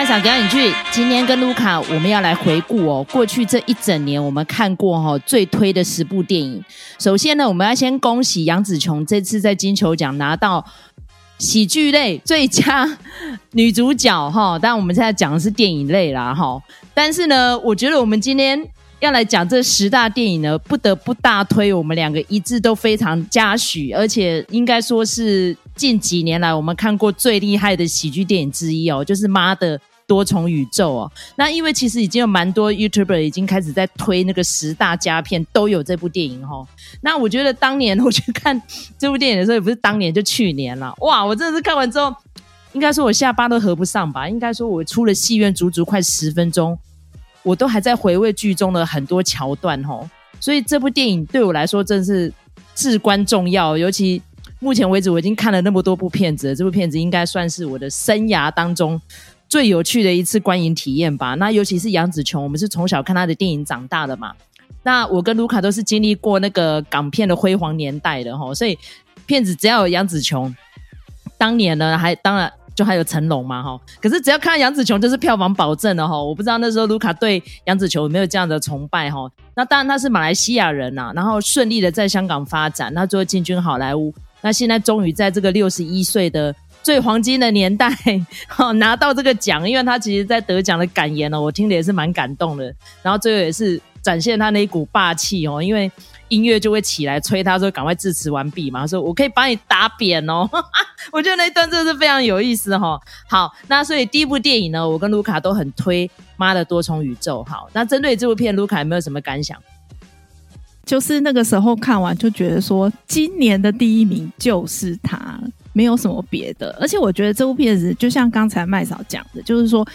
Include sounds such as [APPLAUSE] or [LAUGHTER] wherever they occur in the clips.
麦嫂表演剧，今天跟卢卡我们要来回顾哦，过去这一整年我们看过哈最推的十部电影。首先呢，我们要先恭喜杨紫琼这次在金球奖拿到喜剧类最佳女主角哈。当然我们现在讲的是电影类啦哈，但是呢，我觉得我们今天要来讲这十大电影呢，不得不大推，我们两个一致都非常嘉许，而且应该说是。近几年来，我们看过最厉害的喜剧电影之一哦，就是《妈的多重宇宙》哦。那因为其实已经有蛮多 YouTuber 已经开始在推那个十大佳片，都有这部电影哦。那我觉得当年我去看这部电影的时候，也不是当年，就去年了。哇，我真的是看完之后，应该说我下巴都合不上吧？应该说我出了戏院足足快十分钟，我都还在回味剧中的很多桥段哦。所以这部电影对我来说真是至关重要，尤其。目前为止，我已经看了那么多部片子，这部片子应该算是我的生涯当中最有趣的一次观影体验吧。那尤其是杨紫琼，我们是从小看她的电影长大的嘛。那我跟卢卡都是经历过那个港片的辉煌年代的齁，所以片子只要有杨紫琼，当年呢还当然就还有成龙嘛哈。可是只要看到杨紫琼，就是票房保证了哈。我不知道那时候卢卡对杨紫琼有没有这样的崇拜哈。那当然他是马来西亚人呐，然后顺利的在香港发展，那最后进军好莱坞。那现在终于在这个六十一岁的最黄金的年代，哈，[LAUGHS] 拿到这个奖，因为他其实，在得奖的感言呢，我听的也是蛮感动的。然后最后也是展现他那一股霸气哦，因为音乐就会起来催他说赶快致辞完毕嘛，他说我可以把你打扁哦。[LAUGHS] 我觉得那一段真的是非常有意思哈。好，那所以第一部电影呢，我跟卢卡都很推《妈的多重宇宙》。好，那针对这部片，卢卡有没有什么感想？就是那个时候看完就觉得说，今年的第一名就是他，没有什么别的。而且我觉得这部片子就像刚才麦嫂讲的，就是说，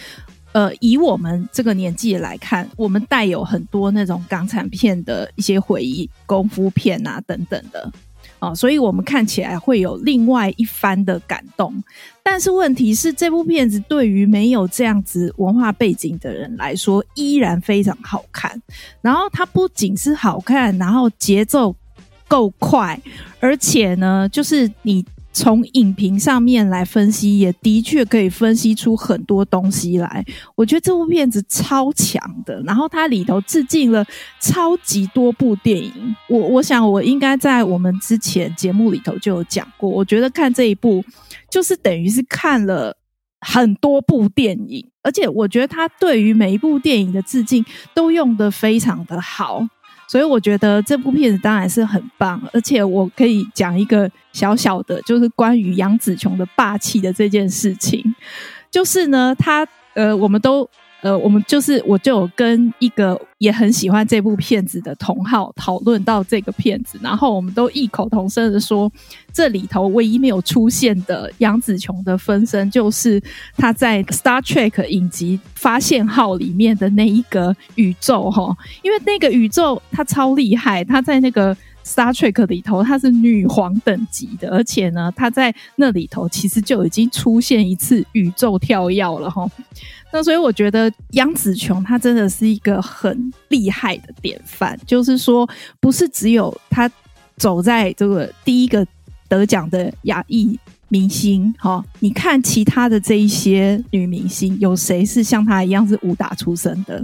呃，以我们这个年纪来看，我们带有很多那种港产片的一些回忆，功夫片啊等等的。哦，所以我们看起来会有另外一番的感动，但是问题是，这部片子对于没有这样子文化背景的人来说，依然非常好看。然后它不仅是好看，然后节奏够快，而且呢，就是你。从影评上面来分析，也的确可以分析出很多东西来。我觉得这部片子超强的，然后它里头致敬了超级多部电影。我我想我应该在我们之前节目里头就有讲过，我觉得看这一部就是等于是看了很多部电影，而且我觉得他对于每一部电影的致敬都用得非常的好。所以我觉得这部片子当然是很棒，而且我可以讲一个小小的，就是关于杨紫琼的霸气的这件事情，就是呢，她呃，我们都。呃，我们就是我就跟一个也很喜欢这部片子的同好讨论到这个片子，然后我们都异口同声的说，这里头唯一没有出现的杨紫琼的分身，就是他在 Star Trek 影集发现号里面的那一个宇宙哈，因为那个宇宙它超厉害，它在那个 Star Trek 里头她是女皇等级的，而且呢，她在那里头其实就已经出现一次宇宙跳跃了哈。那所以我觉得杨紫琼她真的是一个很厉害的典范，就是说不是只有她走在这个第一个得奖的亚裔明星哈，你看其他的这一些女明星，有谁是像她一样是武打出身的、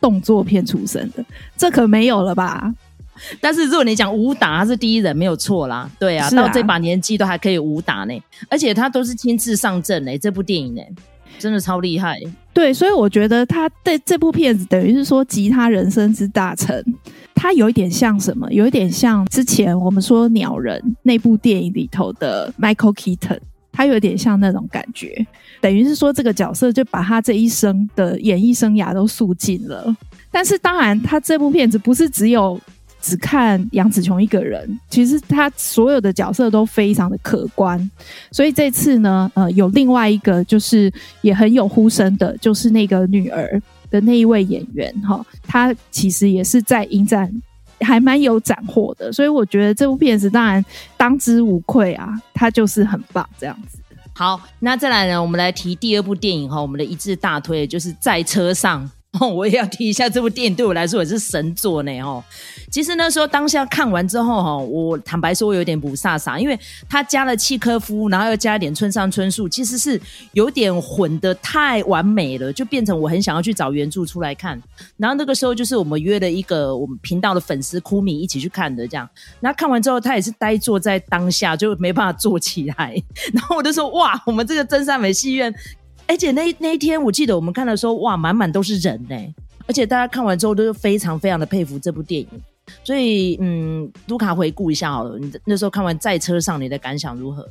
动作片出身的？这可没有了吧？[LAUGHS] 但是如果你讲武打，他是第一人没有错啦，对啊，啊到这把年纪都还可以武打呢，而且他都是亲自上阵呢，这部电影呢。真的超厉害，对，所以我觉得他对这部片子等于是说集他人生之大成，他有一点像什么？有一点像之前我们说鸟人那部电影里头的 Michael Keaton，他有点像那种感觉，等于是说这个角色就把他这一生的演艺生涯都诉尽了。但是当然，他这部片子不是只有。只看杨紫琼一个人，其实他所有的角色都非常的可观，所以这次呢，呃，有另外一个就是也很有呼声的，就是那个女儿的那一位演员哈，她其实也是在影展还蛮有斩获的，所以我觉得这部片子当然当之无愧啊，她就是很棒这样子。好，那再来呢，我们来提第二部电影哈，我们的一致大推就是在车上 [LAUGHS] 哦，我也要提一下这部电影，对我来说也是神作呢。哦，其实那时候当下看完之后，哈，我坦白说，我有点不飒飒，因为他加了契诃夫，然后又加一点村上春树，其实是有点混得太完美了，就变成我很想要去找原著出来看。然后那个时候就是我们约了一个我们频道的粉丝库米一起去看的，这样。那看完之后，他也是呆坐在当下，就没办法坐起来。[LAUGHS] 然后我就说：哇，我们这个真善美戏院。而且那那一天，我记得我们看的时候，哇，满满都是人呢。而且大家看完之后都是非常非常的佩服这部电影。所以，嗯，卢卡回顾一下好了，你那时候看完在车上，你的感想如何？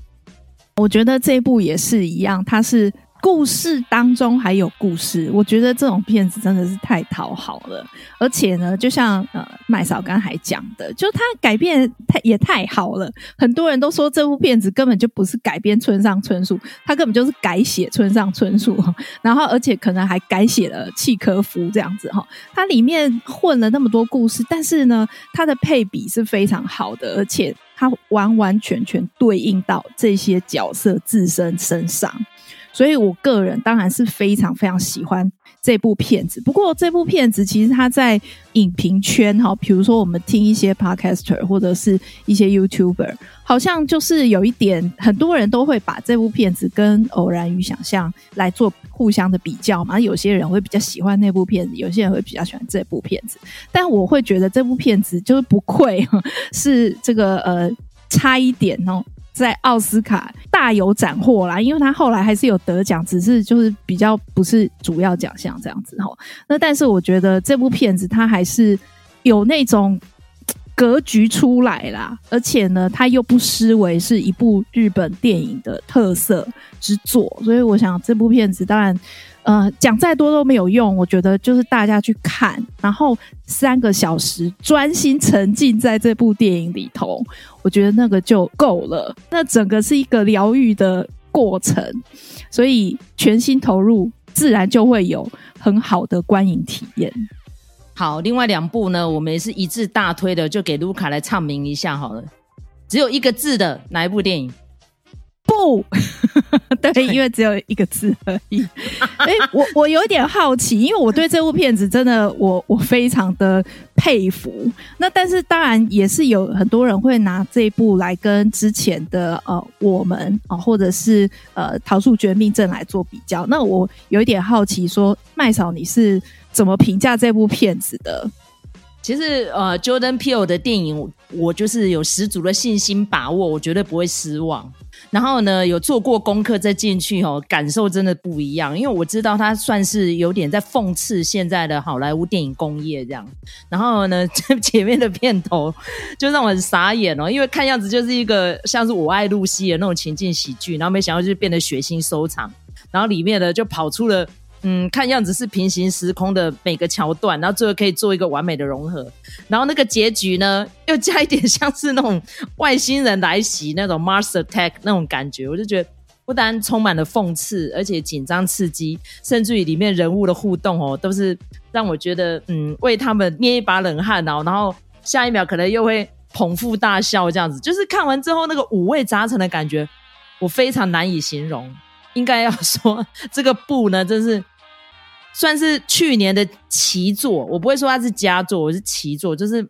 我觉得这一部也是一样，它是。故事当中还有故事，我觉得这种片子真的是太讨好了。而且呢，就像呃麦嫂刚才讲的，就他改编太也太好了。很多人都说这部片子根本就不是改编村上春树，他根本就是改写村上春树。然后而且可能还改写了契诃夫这样子哈。它里面混了那么多故事，但是呢，它的配比是非常好的，而且它完完全全对应到这些角色自身身上。所以，我个人当然是非常非常喜欢这部片子。不过，这部片子其实它在影评圈哈，比如说我们听一些 podcaster 或者是一些 YouTuber，好像就是有一点，很多人都会把这部片子跟《偶然与想象》来做互相的比较嘛。有些人会比较喜欢那部片子，有些人会比较喜欢这部片子。但我会觉得这部片子就是不愧 [LAUGHS] 是这个呃，差一点哦。在奥斯卡大有斩获啦，因为他后来还是有得奖，只是就是比较不是主要奖项这样子齁。那但是我觉得这部片子它还是有那种格局出来啦，而且呢，它又不失为是一部日本电影的特色之作，所以我想这部片子当然。呃，讲再多都没有用，我觉得就是大家去看，然后三个小时专心沉浸在这部电影里头，我觉得那个就够了。那整个是一个疗愈的过程，所以全心投入，自然就会有很好的观影体验。好，另外两部呢，我们也是一致大推的，就给卢卡来唱名一下好了。只有一个字的哪一部电影？[LAUGHS] 不对，因为只有一个字而已。[LAUGHS] 哎，我我有点好奇，因为我对这部片子真的我我非常的佩服。那但是当然也是有很多人会拿这一部来跟之前的呃我们啊、呃，或者是呃逃出绝命镇来做比较。那我有一点好奇说，说麦嫂你是怎么评价这部片子的？其实呃，Jordan Peele 的电影，我就是有十足的信心把握，我绝对不会失望。然后呢，有做过功课再进去哦，感受真的不一样。因为我知道他算是有点在讽刺现在的好莱坞电影工业这样。然后呢，[LAUGHS] 前面的片头就让我很傻眼哦，因为看样子就是一个像是我爱露西的那种情境喜剧，然后没想到就变得血腥收场。然后里面呢就跑出了。嗯，看样子是平行时空的每个桥段，然后最后可以做一个完美的融合。然后那个结局呢，又加一点像是那种外星人来袭那种 Mars Attack 那种感觉，我就觉得不单充满了讽刺，而且紧张刺激，甚至于里面人物的互动哦，都是让我觉得嗯，为他们捏一把冷汗哦。然后下一秒可能又会捧腹大笑，这样子，就是看完之后那个五味杂陈的感觉，我非常难以形容。应该要说这个布呢，真是算是去年的奇作。我不会说它是佳作，我是奇作，就是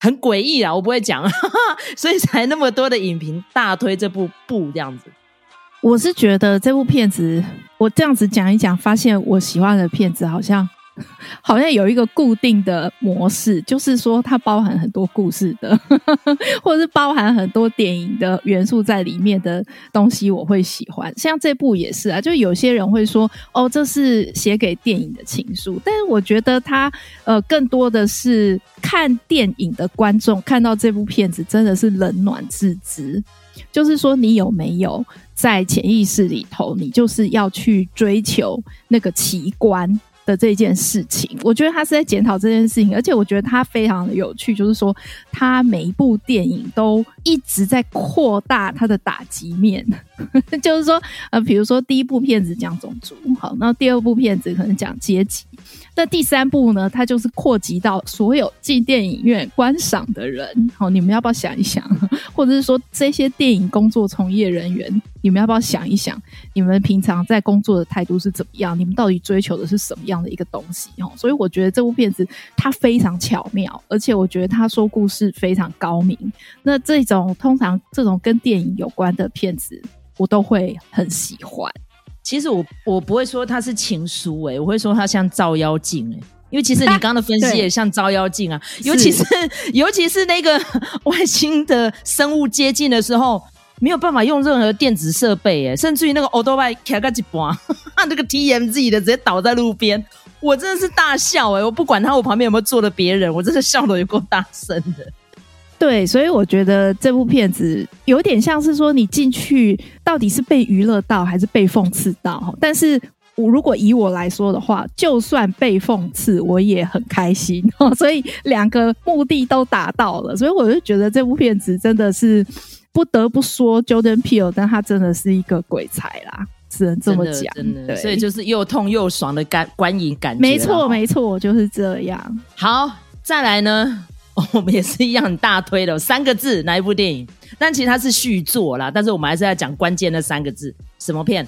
很诡异啊。我不会讲，[LAUGHS] 所以才那么多的影评大推这部布这样子。我是觉得这部片子，我这样子讲一讲，发现我喜欢的片子好像。[LAUGHS] 好像有一个固定的模式，就是说它包含很多故事的，[LAUGHS] 或者是包含很多电影的元素在里面的东西，我会喜欢。像这部也是啊，就有些人会说，哦，这是写给电影的情书，但是我觉得它呃更多的是看电影的观众看到这部片子真的是冷暖自知，就是说你有没有在潜意识里头，你就是要去追求那个奇观。的这件事情，我觉得他是在检讨这件事情，而且我觉得他非常的有趣，就是说他每一部电影都一直在扩大他的打击面，[LAUGHS] 就是说，呃，比如说第一部片子讲种族，好，那第二部片子可能讲阶级，那第三部呢，它就是扩及到所有进电影院观赏的人。好，你们要不要想一想？或者是说，这些电影工作从业人员，你们要不要想一想？你们平常在工作的态度是怎么样？你们到底追求的是什么样的一个东西？哦，所以我觉得这部片子它非常巧妙，而且我觉得他说故事非常高明。那这种通常这种跟电影有关的片子，我都会很喜欢。其实我我不会说它是情书诶、欸，我会说它像照妖镜诶，因为其实你刚刚的分析也像照妖镜啊，尤其是尤其是那个 [LAUGHS] 外星的生物接近的时候，没有办法用任何电子设备诶，甚至于那个欧多拜开个几半，[LAUGHS] 那个 TMZ 的直接倒在路边，我真的是大笑诶，我不管他我旁边有没有坐的别人，我真的笑得有够大声的。对，所以我觉得这部片子有点像是说，你进去到底是被娱乐到还是被讽刺到？但是我如果以我来说的话，就算被讽刺，我也很开心。[LAUGHS] 所以两个目的都达到了，所以我就觉得这部片子真的是不得不说 Jordan Peele，但他真的是一个鬼才啦，只能这么讲。真的，对，所以就是又痛又爽的感观影感觉。没错，没错，就是这样。好，再来呢？哦，[LAUGHS] 我们也是一样很大推的三个字，哪一部电影？但其实它是续作啦，但是我们还是要讲关键的三个字，什么片？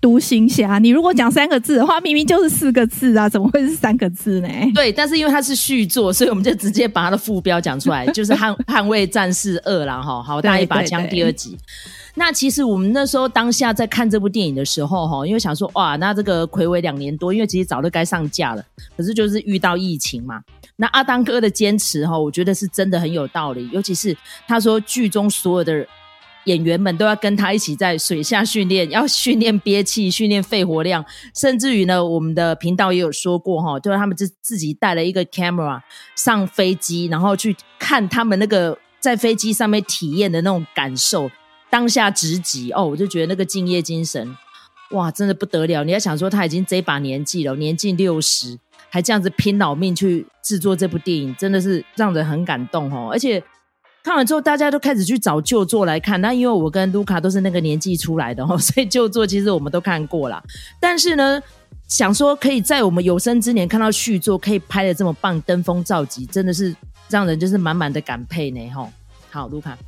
独行侠。你如果讲三个字的话，明明就是四个字啊，怎么会是三个字呢？对，但是因为它是续作，所以我们就直接把它的副标讲出来，就是捍《捍 [LAUGHS] 捍卫战士二》啦，哈，好大一把枪第二集。那其实我们那时候当下在看这部电影的时候，哈，因为想说哇，那这个魁伟两年多，因为其实早就该上架了，可是就是遇到疫情嘛。那阿当哥的坚持哈，我觉得是真的很有道理。尤其是他说剧中所有的演员们都要跟他一起在水下训练，要训练憋气、训练肺活量，甚至于呢，我们的频道也有说过哈，就是他们自自己带了一个 camera 上飞机，然后去看他们那个在飞机上面体验的那种感受，当下直击哦，我就觉得那个敬业精神，哇，真的不得了！你要想说他已经这把年纪了，年近六十。还这样子拼老命去制作这部电影，真的是让人很感动哦！而且看完之后，大家都开始去找旧作来看。那因为我跟卢卡都是那个年纪出来的哦，[LAUGHS] 所以旧作其实我们都看过了。但是呢，想说可以在我们有生之年看到续作，可以拍得这么棒，登峰造极，真的是让人就是满满的感佩呢！吼，好，卢卡。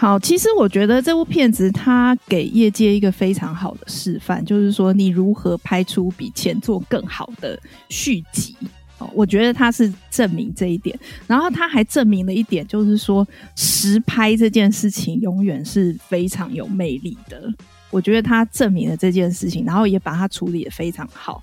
好，其实我觉得这部片子它给业界一个非常好的示范，就是说你如何拍出比前作更好的续集。哦，我觉得它是证明这一点，然后它还证明了一点，就是说实拍这件事情永远是非常有魅力的。我觉得它证明了这件事情，然后也把它处理得非常好。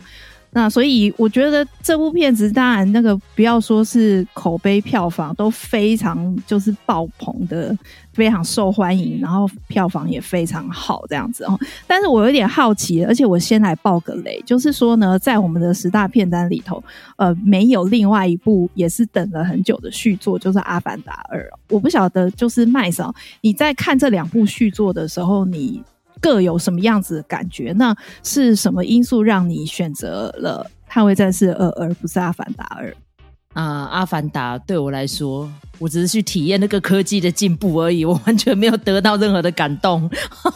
那所以我觉得这部片子，当然那个不要说是口碑票房都非常就是爆棚的，非常受欢迎，然后票房也非常好这样子哦。但是我有点好奇，而且我先来爆个雷，就是说呢，在我们的十大片单里头，呃，没有另外一部也是等了很久的续作，就是《阿凡达二》。我不晓得，就是麦嫂，你在看这两部续作的时候，你。各有什么样子的感觉？那是什么因素让你选择了《捍卫战士二》而不是《阿凡达二》啊？《阿凡达》对我来说，我只是去体验那个科技的进步而已，我完全没有得到任何的感动。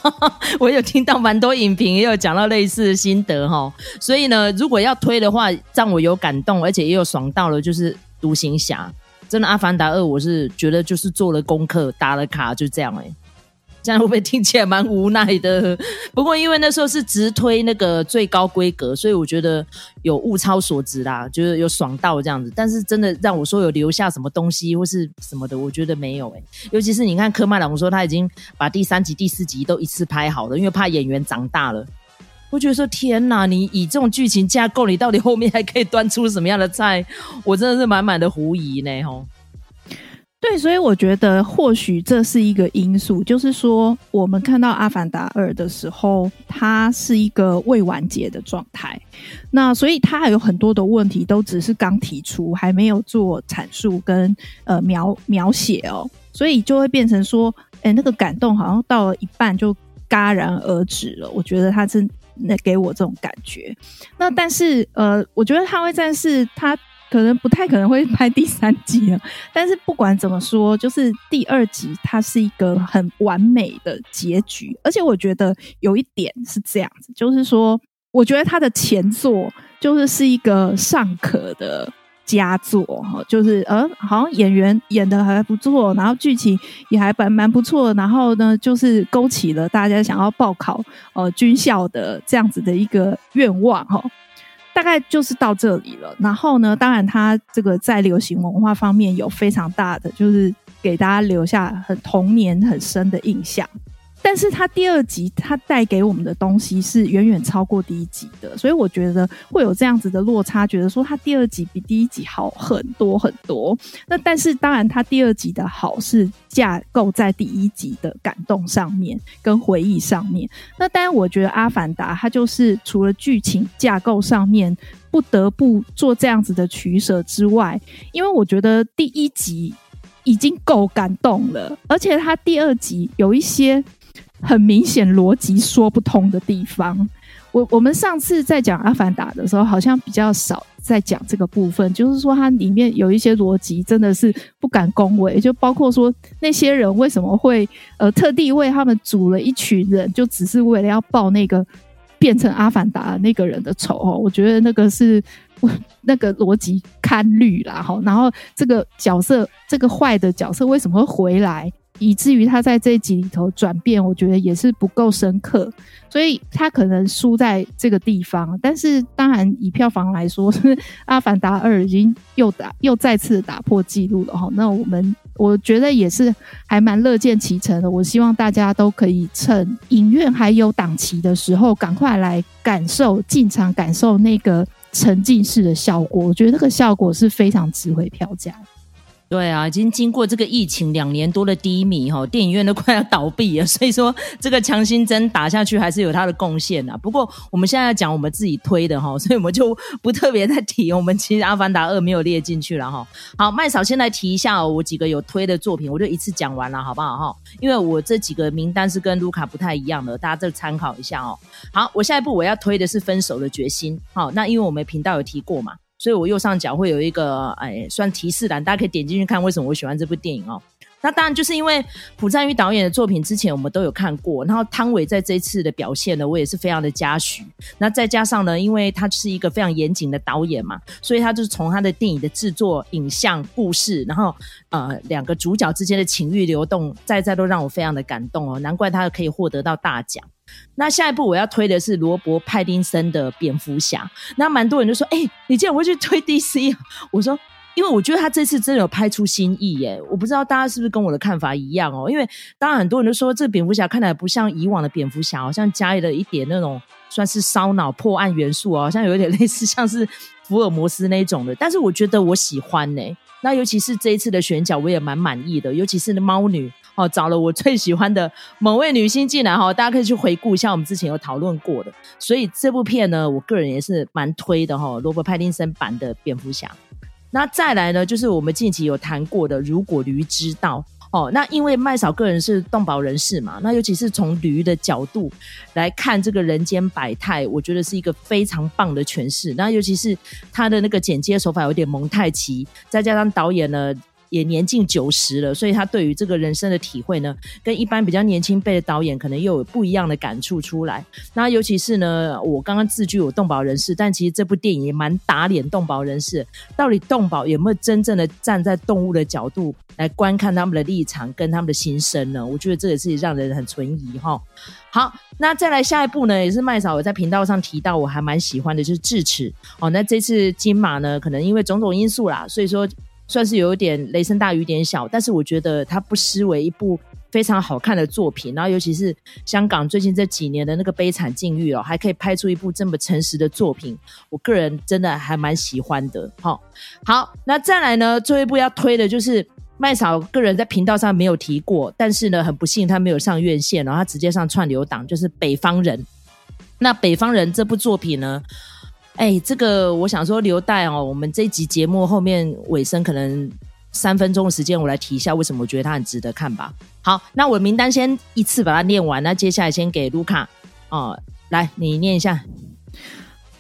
[LAUGHS] 我有听到蛮多影评也有讲到类似的心得哈，所以呢，如果要推的话，让我有感动，而且也有爽到了，就是《独行侠》。真的，《阿凡达二》我是觉得就是做了功课，打了卡，就这样哎、这样会不会听起来蛮无奈的？[LAUGHS] 不过因为那时候是直推那个最高规格，所以我觉得有物超所值啦，就是有爽到这样子。但是真的让我说有留下什么东西或是什么的，我觉得没有诶、尤其是你看科麦隆说他已经把第三集、第四集都一次拍好了，因为怕演员长大了。我觉得说天哪，你以这种剧情架构，你到底后面还可以端出什么样的菜？我真的是满满的狐疑呢，吼。对，所以我觉得或许这是一个因素，就是说我们看到《阿凡达二》的时候，它是一个未完结的状态，那所以它还有很多的问题都只是刚提出，还没有做阐述跟呃描描写哦，所以就会变成说，哎，那个感动好像到了一半就戛然而止了。我觉得它是那给我这种感觉。那但是呃，我觉得《捍卫战士》它。可能不太可能会拍第三集了，[LAUGHS] 但是不管怎么说，就是第二集它是一个很完美的结局，而且我觉得有一点是这样子，就是说，我觉得他的前作就是是一个尚可的佳作哈，就是呃，好像演员演的还不错，然后剧情也还蛮蛮不错，然后呢，就是勾起了大家想要报考呃军校的这样子的一个愿望哈。大概就是到这里了。然后呢，当然他这个在流行文化方面有非常大的，就是给大家留下很童年很深的印象。但是他第二集他带给我们的东西是远远超过第一集的，所以我觉得会有这样子的落差，觉得说他第二集比第一集好很多很多。那但是当然他第二集的好是架构在第一集的感动上面跟回忆上面。那当然我觉得《阿凡达》它就是除了剧情架构上面不得不做这样子的取舍之外，因为我觉得第一集已经够感动了，而且他第二集有一些。很明显逻辑说不通的地方，我我们上次在讲《阿凡达》的时候，好像比较少在讲这个部分，就是说它里面有一些逻辑真的是不敢恭维，就包括说那些人为什么会呃特地为他们组了一群人，就只是为了要报那个变成阿凡达那个人的仇哦，我觉得那个是那个逻辑堪虑啦哈，然后这个角色这个坏的角色为什么会回来？以至于他在这一集里头转变，我觉得也是不够深刻，所以他可能输在这个地方。但是当然以票房来说，《是阿凡达二》已经又打又再次打破纪录了哈。那我们我觉得也是还蛮乐见其成的。我希望大家都可以趁影院还有档期的时候，赶快来感受进场感受那个沉浸式的效果。我觉得那个效果是非常值回票价。对啊，已经经过这个疫情两年多的低迷，哈，电影院都快要倒闭了。所以说，这个强心针打下去还是有它的贡献的。不过，我们现在要讲我们自己推的哈，[LAUGHS] 所以我们就不特别再提。我们其实《阿凡达二》没有列进去了哈。好，麦嫂先来提一下我几个有推的作品，我就一次讲完了，好不好哈？因为我这几个名单是跟卢卡不太一样的，大家再参考一下哦。好，我下一步我要推的是《分手的决心》。好，那因为我们频道有提过嘛。所以我右上角会有一个，哎，算提示栏，大家可以点进去看为什么我喜欢这部电影哦。那当然就是因为朴赞郁导演的作品之前我们都有看过，然后汤唯在这一次的表现呢，我也是非常的嘉许。那再加上呢，因为他是一个非常严谨的导演嘛，所以他就是从他的电影的制作、影像、故事，然后呃两个主角之间的情欲流动，再再都让我非常的感动哦。难怪他可以获得到大奖。那下一步我要推的是罗伯·派丁森的蝙蝠侠。那蛮多人就说：“哎、你竟然会去推 DC？” [LAUGHS] 我说：“因为我觉得他这次真的有拍出新意耶。”我不知道大家是不是跟我的看法一样哦。因为当然很多人都说这个蝙蝠侠看起来不像以往的蝙蝠侠，好像加了一点那种算是烧脑破案元素哦，好像有点类似像是福尔摩斯那种的。但是我觉得我喜欢呢。那尤其是这一次的选角，我也蛮满意的，尤其是猫女。哦，找了我最喜欢的某位女星进来哈，大家可以去回顾一下我们之前有讨论过的。所以这部片呢，我个人也是蛮推的哈，罗伯·派丁森版的蝙蝠侠。那再来呢，就是我们近期有谈过的《如果驴知道》哦。那因为麦嫂个人是动保人士嘛，那尤其是从驴的角度来看这个人间百态，我觉得是一个非常棒的诠释。那尤其是他的那个剪接手法有点蒙太奇，再加上导演呢。也年近九十了，所以他对于这个人生的体会呢，跟一般比较年轻辈的导演可能又有不一样的感触出来。那尤其是呢，我刚刚自居我动保人士，但其实这部电影也蛮打脸动保人士。到底动保有没有真正的站在动物的角度来观看他们的立场跟他们的心声呢？我觉得这也是让人很存疑哈。好，那再来下一部呢，也是麦嫂我在频道上提到我还蛮喜欢的，就是《智齿》哦。那这次金马呢，可能因为种种因素啦，所以说。算是有一点雷声大雨点小，但是我觉得它不失为一部非常好看的作品。然后，尤其是香港最近这几年的那个悲惨境遇哦，还可以拍出一部这么诚实的作品，我个人真的还蛮喜欢的。好，好，那再来呢，最后一部要推的就是麦嫂个人在频道上没有提过，但是呢，很不幸他没有上院线，然后他直接上串流档，就是《北方人》。那《北方人》这部作品呢？哎，这个我想说留待哦，我们这一集节目后面尾声可能三分钟的时间，我来提一下为什么我觉得它很值得看吧。好，那我名单先一次把它念完，那接下来先给卢卡哦，来你念一下。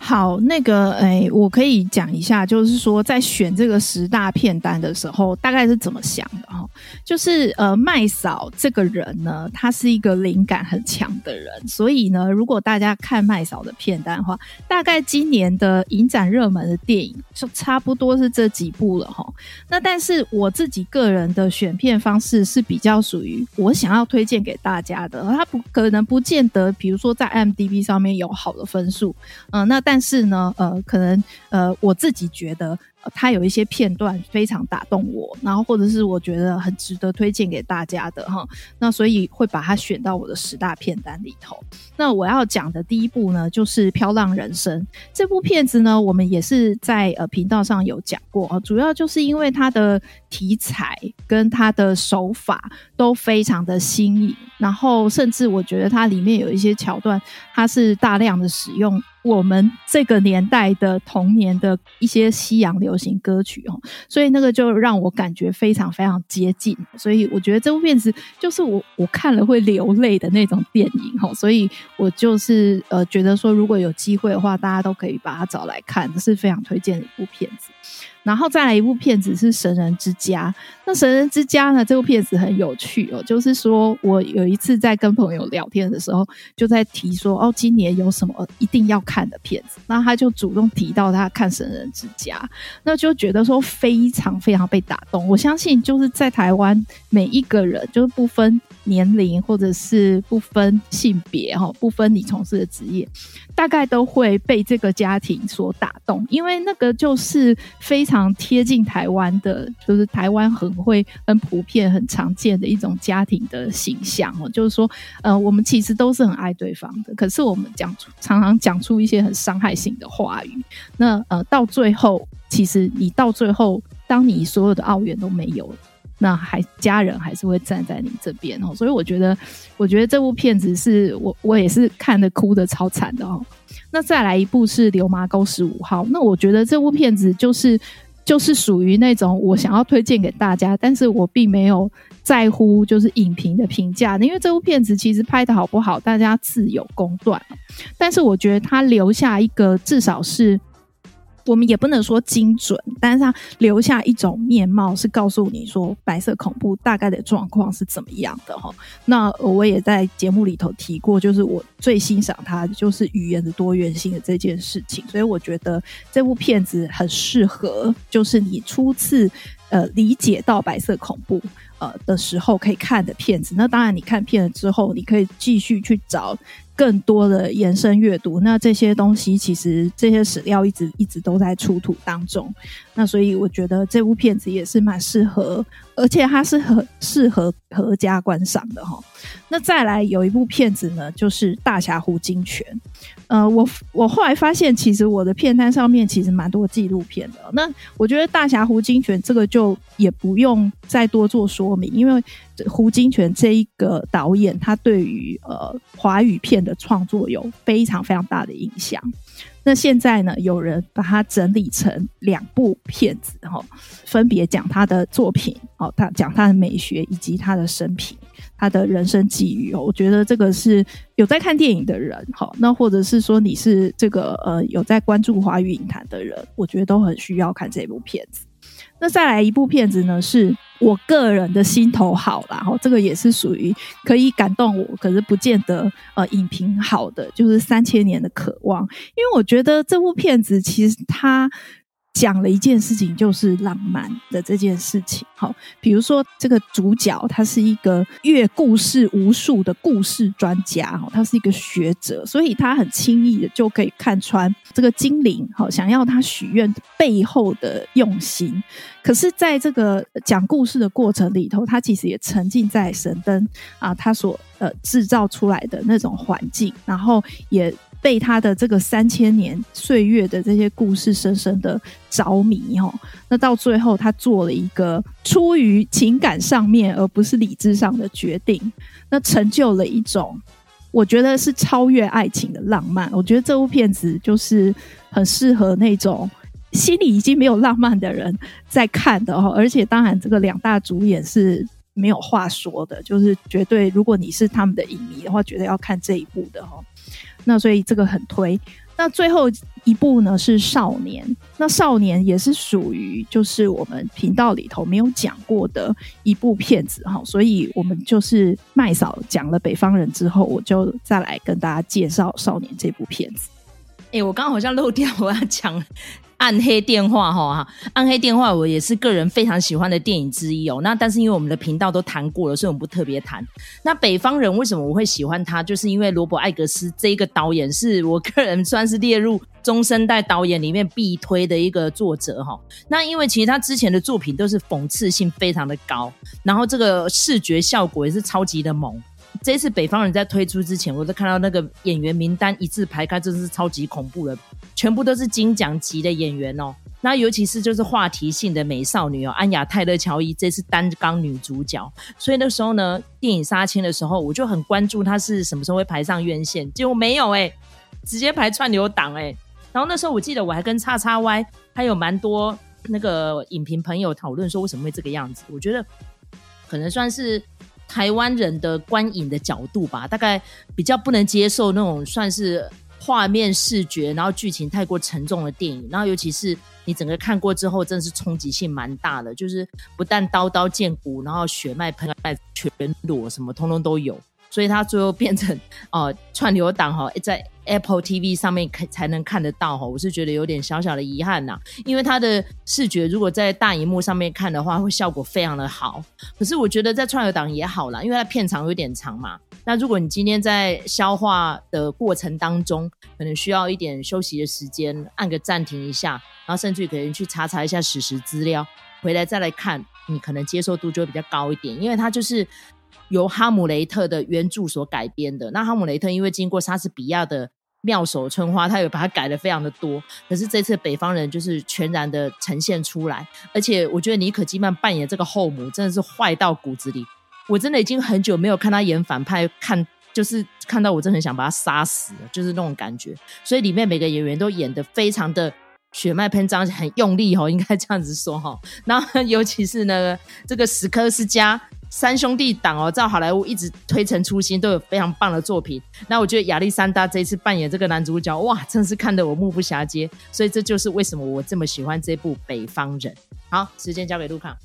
好，那个，哎，我可以讲一下，就是说在选这个十大片单的时候，大概是怎么想的哈？就是呃，麦嫂这个人呢，他是一个灵感很强的人，所以呢，如果大家看麦嫂的片单的话，大概今年的影展热门的电影就差不多是这几部了哈。那但是我自己个人的选片方式是比较属于我想要推荐给大家的，他不可能不见得，比如说在 m d b 上面有好的分数，嗯、呃，那但但是呢，呃，可能呃，我自己觉得。它有一些片段非常打动我，然后或者是我觉得很值得推荐给大家的哈，那所以会把它选到我的十大片单里头。那我要讲的第一部呢，就是《飘浪人生》这部片子呢，我们也是在呃频道上有讲过，主要就是因为它的题材跟它的手法都非常的新颖，然后甚至我觉得它里面有一些桥段，它是大量的使用。我们这个年代的童年的一些西洋流行歌曲哦，所以那个就让我感觉非常非常接近，所以我觉得这部片子就是我我看了会流泪的那种电影哦，所以我就是呃觉得说如果有机会的话，大家都可以把它找来看，是非常推荐的一部片子。然后再来一部片子是《神人之家》。那《神人之家》呢？这部片子很有趣哦，就是说我有一次在跟朋友聊天的时候，就在提说哦，今年有什么一定要看的片子？那他就主动提到他看《神人之家》，那就觉得说非常非常被打动。我相信就是在台湾每一个人，就是不分年龄或者是不分性别哈，不分你从事的职业，大概都会被这个家庭所打动，因为那个就是非常。常贴近台湾的，就是台湾很会、很普遍、很常见的一种家庭的形象哦。就是说，呃，我们其实都是很爱对方的，可是我们讲常常讲出一些很伤害性的话语。那呃，到最后，其实你到最后，当你所有的抱怨都没有了，那还家人还是会站在你这边哦。所以我觉得，我觉得这部片子是我我也是看得哭得超惨的哦。那再来一部是《流麻沟十五号》，那我觉得这部片子就是就是属于那种我想要推荐给大家，但是我并没有在乎就是影评的评价，因为这部片子其实拍得好不好，大家自有公断。但是我觉得它留下一个至少是。我们也不能说精准，但是它留下一种面貌，是告诉你说白色恐怖大概的状况是怎么样的哈。那我也在节目里头提过，就是我最欣赏它就是语言的多元性的这件事情，所以我觉得这部片子很适合，就是你初次呃理解到白色恐怖呃的时候可以看的片子。那当然，你看片了之后，你可以继续去找。更多的延伸阅读，那这些东西其实这些史料一直一直都在出土当中，那所以我觉得这部片子也是蛮适合，而且它是很适合合家观赏的哈。那再来有一部片子呢，就是《大侠胡金泉》。呃，我我后来发现，其实我的片单上面其实蛮多纪录片的。那我觉得《大侠胡金泉》这个就也不用再多做说明，因为胡金铨这一个导演，他对于呃华语片的创作有非常非常大的影响。那现在呢，有人把它整理成两部片子，哈，分别讲他的作品，哦，他讲他的美学以及他的生平。他的人生际遇哦，我觉得这个是有在看电影的人，好，那或者是说你是这个呃有在关注华语影坛的人，我觉得都很需要看这部片子。那再来一部片子呢，是我个人的心头好啦，然后这个也是属于可以感动我，可是不见得呃影评好的，就是《三千年的渴望》，因为我觉得这部片子其实它。讲了一件事情，就是浪漫的这件事情。好，比如说这个主角他是一个阅故事无数的故事专家，哈，他是一个学者，所以他很轻易的就可以看穿这个精灵，好，想要他许愿背后的用心。可是，在这个讲故事的过程里头，他其实也沉浸在神灯啊，他所呃制造出来的那种环境，然后也。被他的这个三千年岁月的这些故事深深的着迷哦，那到最后他做了一个出于情感上面而不是理智上的决定，那成就了一种我觉得是超越爱情的浪漫。我觉得这部片子就是很适合那种心里已经没有浪漫的人在看的哦，而且当然这个两大主演是没有话说的，就是绝对如果你是他们的影迷的话，绝对要看这一部的哦。那所以这个很推。那最后一部呢是少年，那少年也是属于就是我们频道里头没有讲过的一部片子哈，所以我们就是麦嫂讲了北方人之后，我就再来跟大家介绍少年这部片子。哎、我刚刚好像漏掉我要讲。暗黑电话哈，暗黑电话我也是个人非常喜欢的电影之一哦。那但是因为我们的频道都谈过了，所以我们不特别谈。那北方人为什么我会喜欢他？就是因为罗伯·艾格斯这一个导演是我个人算是列入中生代导演里面必推的一个作者哈。那因为其实他之前的作品都是讽刺性非常的高，然后这个视觉效果也是超级的猛。这次北方人在推出之前，我都看到那个演员名单一字排开，真的是超级恐怖的，全部都是金奖级的演员哦。那尤其是就是话题性的美少女哦，安雅泰勒乔伊这次担纲女主角，所以那时候呢，电影杀青的时候，我就很关注她是什么时候会排上院线，结果没有哎，直接排串流档哎。然后那时候我记得我还跟叉叉 Y 还有蛮多那个影评朋友讨论说为什么会这个样子，我觉得可能算是。台湾人的观影的角度吧，大概比较不能接受那种算是画面视觉，然后剧情太过沉重的电影。然后尤其是你整个看过之后，真的是冲击性蛮大的，就是不但刀刀见骨，然后血脉喷在全裸，什么通通都有。所以它最后变成哦、呃、串流党哈，在 Apple TV 上面看才能看得到哈，我是觉得有点小小的遗憾呐，因为它的视觉如果在大荧幕上面看的话，会效果非常的好。可是我觉得在串流档也好啦，因为它片长有点长嘛。那如果你今天在消化的过程当中，可能需要一点休息的时间，按个暂停一下，然后甚至可能去查查一下史实资料，回来再来看，你可能接受度就会比较高一点，因为它就是。由《哈姆雷特》的原著所改编的。那《哈姆雷特》因为经过莎士比亚的妙手春花，他有把它改的非常的多。可是这次北方人就是全然的呈现出来，而且我觉得妮可基曼扮演这个后母真的是坏到骨子里。我真的已经很久没有看他演反派，看就是看到我真的很想把他杀死，就是那种感觉。所以里面每个演员都演得非常的血脉喷张，很用力哦，应该这样子说哈。然后尤其是呢，这个史柯斯加。三兄弟档哦，在好莱坞一直推陈出新，都有非常棒的作品。那我觉得亚历山大这一次扮演这个男主角，哇，真是看得我目不暇接。所以这就是为什么我这么喜欢这部《北方人》。好，时间交给路卡。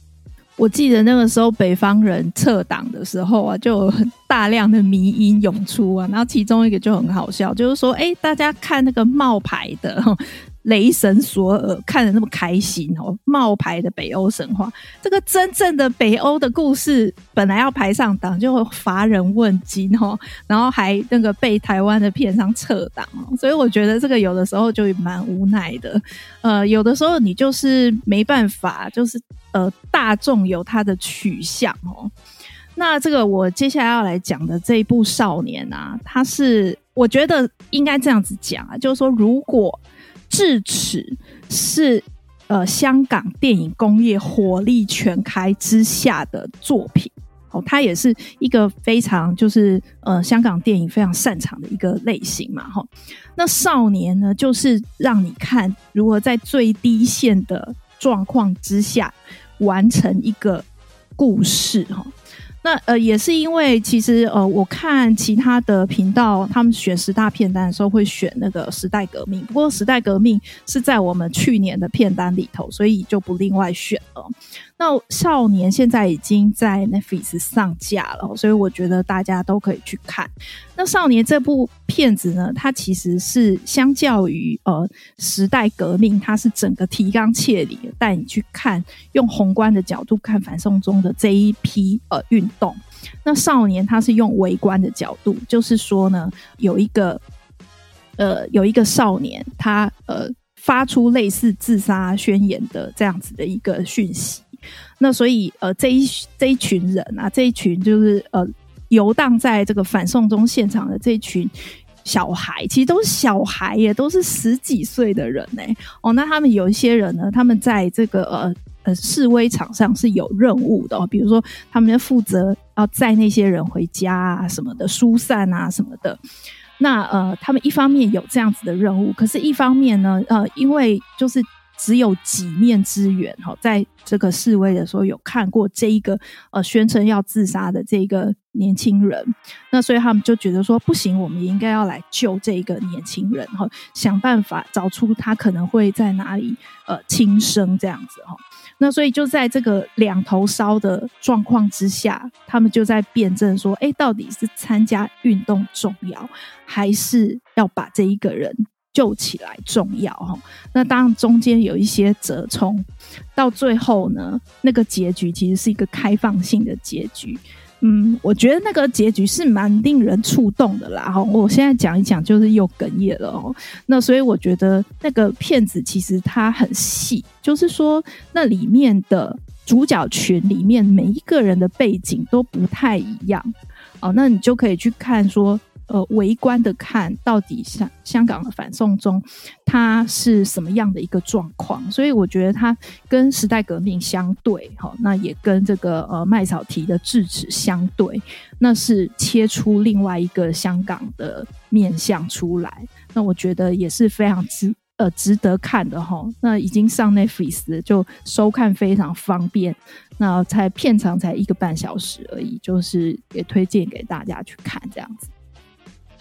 我记得那个时候《北方人》撤档的时候啊，就有大量的迷因涌出啊，然后其中一个就很好笑，就是说，哎，大家看那个冒牌的。雷神索尔看得那么开心哦，冒牌的北欧神话，这个真正的北欧的故事本来要排上档，就乏人问津哦，然后还那个被台湾的片商撤档哦，所以我觉得这个有的时候就蛮无奈的，呃，有的时候你就是没办法，就是呃大众有他的取向哦。那这个我接下来要来讲的这一部少年啊，他是我觉得应该这样子讲啊，就是说如果。智齿是呃香港电影工业火力全开之下的作品哦，它也是一个非常就是呃香港电影非常擅长的一个类型嘛哈。那少年呢，就是让你看如何在最低限的状况之下完成一个故事哈。那呃，也是因为其实呃，我看其他的频道，他们选十大片单的时候会选那个《时代革命》，不过《时代革命》是在我们去年的片单里头，所以就不另外选了。那少年现在已经在 Netflix 上架了，所以我觉得大家都可以去看。那少年这部片子呢，它其实是相较于呃时代革命，它是整个提纲挈领带你去看，用宏观的角度看反送中的这一批呃运动。那少年他是用微观的角度，就是说呢，有一个呃有一个少年，他呃发出类似自杀宣言的这样子的一个讯息。那所以，呃，这一这一群人啊，这一群就是呃游荡在这个反送中现场的这一群小孩，其实都是小孩耶，都是十几岁的人呢。哦，那他们有一些人呢，他们在这个呃呃示威场上是有任务的，哦，比如说他们要负责要载那些人回家啊什么的，疏散啊什么的。那呃，他们一方面有这样子的任务，可是一方面呢，呃，因为就是。只有几面之缘哈，在这个示威的时候有看过这一个呃宣称要自杀的这个年轻人，那所以他们就觉得说不行，我们应该要来救这个年轻人哈，想办法找出他可能会在哪里呃轻生这样子哈。那所以就在这个两头烧的状况之下，他们就在辩证说，哎，到底是参加运动重要，还是要把这一个人救起来重要？哈，那当然中间有一些折冲，到最后呢，那个结局其实是一个开放性的结局。嗯，我觉得那个结局是蛮令人触动的啦。哈，我现在讲一讲，就是又哽咽了哦。那所以我觉得那个片子其实它很细，就是说那里面的主角群里面每一个人的背景都不太一样哦。那你就可以去看说。呃，围观的看到底香香港的反送中，它是什么样的一个状况？所以我觉得它跟时代革命相对，哈，那也跟这个呃麦草提的智齿相对，那是切出另外一个香港的面向出来。那我觉得也是非常值呃值得看的哈。那已经上 Netflix 就收看非常方便，那才片长才一个半小时而已，就是也推荐给大家去看这样子。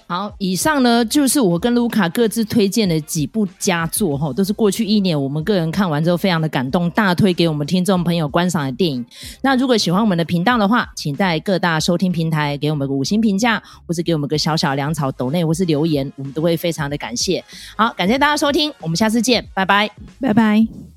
好，以上呢就是我跟卢卡各自推荐的几部佳作哈，都是过去一年我们个人看完之后非常的感动，大推给我们听众朋友观赏的电影。那如果喜欢我们的频道的话，请在各大收听平台给我们个五星评价，或是给我们个小小粮草抖内或是留言，我们都会非常的感谢。好，感谢大家收听，我们下次见，拜拜，拜拜。